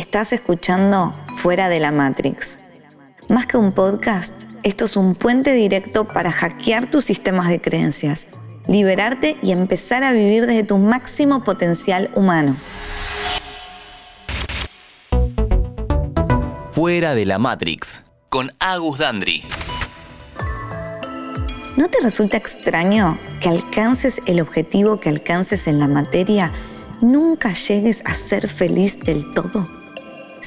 Estás escuchando Fuera de la Matrix. Más que un podcast, esto es un puente directo para hackear tus sistemas de creencias, liberarte y empezar a vivir desde tu máximo potencial humano. Fuera de la Matrix, con Agus Dandri. ¿No te resulta extraño que alcances el objetivo que alcances en la materia, nunca llegues a ser feliz del todo?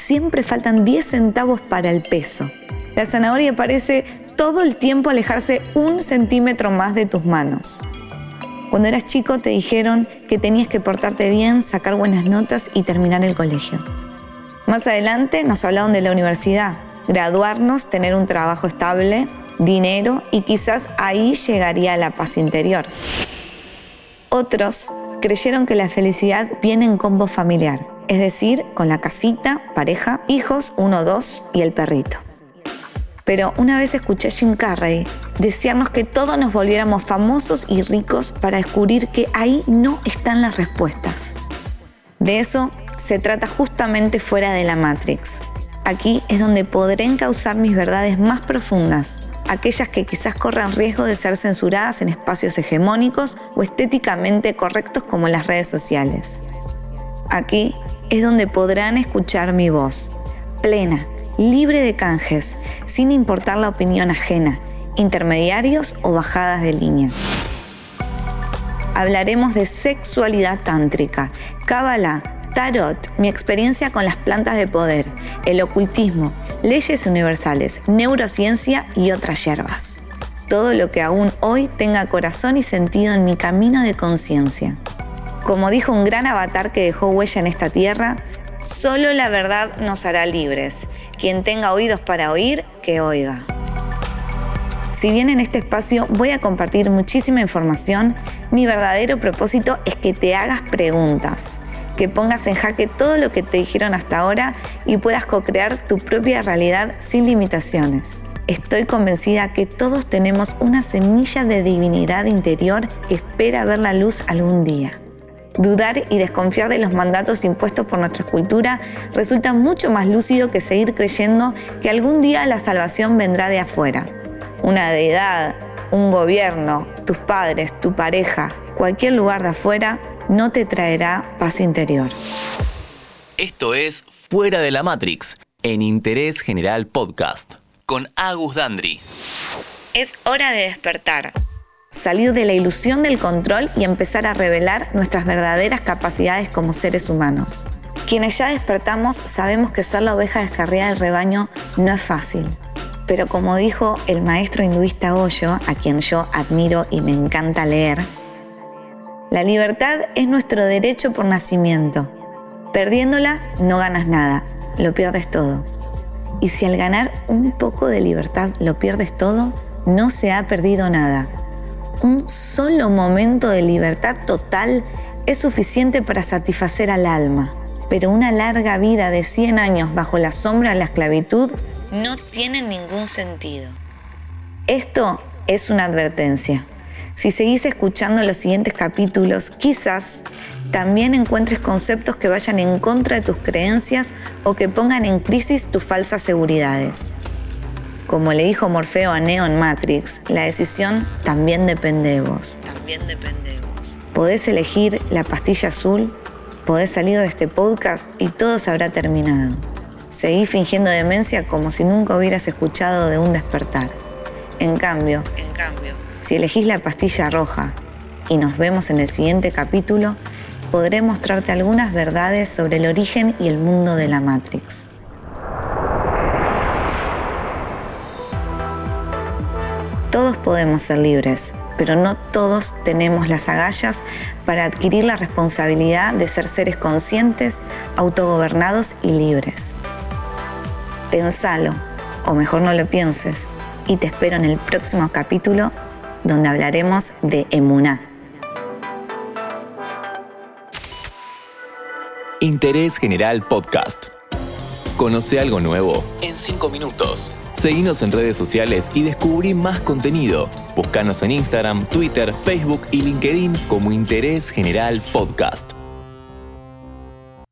Siempre faltan 10 centavos para el peso. La zanahoria parece todo el tiempo alejarse un centímetro más de tus manos. Cuando eras chico te dijeron que tenías que portarte bien, sacar buenas notas y terminar el colegio. Más adelante nos hablaron de la universidad, graduarnos, tener un trabajo estable, dinero y quizás ahí llegaría la paz interior. Otros creyeron que la felicidad viene en combo familiar, es decir, con la casita, pareja, hijos, uno, dos y el perrito. Pero una vez escuché a Jim Carrey desearnos que todos nos volviéramos famosos y ricos para descubrir que ahí no están las respuestas. De eso se trata justamente fuera de la Matrix. Aquí es donde podré encauzar mis verdades más profundas, aquellas que quizás corran riesgo de ser censuradas en espacios hegemónicos o estéticamente correctos como las redes sociales. Aquí es donde podrán escuchar mi voz, plena, libre de canjes, sin importar la opinión ajena, intermediarios o bajadas de línea. Hablaremos de sexualidad tántrica, cábala, tarot, mi experiencia con las plantas de poder, el ocultismo, leyes universales, neurociencia y otras hierbas. Todo lo que aún hoy tenga corazón y sentido en mi camino de conciencia. Como dijo un gran avatar que dejó huella en esta tierra, solo la verdad nos hará libres. Quien tenga oídos para oír, que oiga. Si bien en este espacio voy a compartir muchísima información, mi verdadero propósito es que te hagas preguntas, que pongas en jaque todo lo que te dijeron hasta ahora y puedas co-crear tu propia realidad sin limitaciones. Estoy convencida que todos tenemos una semilla de divinidad interior que espera ver la luz algún día. Dudar y desconfiar de los mandatos impuestos por nuestra cultura resulta mucho más lúcido que seguir creyendo que algún día la salvación vendrá de afuera. Una deidad, un gobierno, tus padres, tu pareja, cualquier lugar de afuera no te traerá paz interior. Esto es Fuera de la Matrix, en Interés General Podcast, con Agus Dandri. Es hora de despertar salir de la ilusión del control y empezar a revelar nuestras verdaderas capacidades como seres humanos. Quienes ya despertamos sabemos que ser la oveja descarriada del rebaño no es fácil. Pero como dijo el maestro hinduista Osho, a quien yo admiro y me encanta leer, la libertad es nuestro derecho por nacimiento. Perdiéndola no ganas nada, lo pierdes todo. Y si al ganar un poco de libertad lo pierdes todo, no se ha perdido nada un solo momento de libertad total es suficiente para satisfacer al alma, pero una larga vida de 100 años bajo la sombra de la esclavitud no tiene ningún sentido. Esto es una advertencia. Si seguís escuchando los siguientes capítulos, quizás también encuentres conceptos que vayan en contra de tus creencias o que pongan en crisis tus falsas seguridades. Como le dijo Morfeo a Neo en Matrix, la decisión también depende de vos. También depende de vos. Podés elegir la pastilla azul, podés salir de este podcast y todo se habrá terminado. Seguí fingiendo demencia como si nunca hubieras escuchado de un despertar. En cambio, en cambio, si elegís la pastilla roja y nos vemos en el siguiente capítulo, podré mostrarte algunas verdades sobre el origen y el mundo de la Matrix. Todos podemos ser libres, pero no todos tenemos las agallas para adquirir la responsabilidad de ser seres conscientes, autogobernados y libres. Pensalo, o mejor no lo pienses, y te espero en el próximo capítulo donde hablaremos de Emuná. Interés General Podcast. Conoce algo nuevo en 5 minutos. Seguinos en redes sociales y descubrí más contenido. Búscanos en Instagram, Twitter, Facebook y LinkedIn como Interés General Podcast.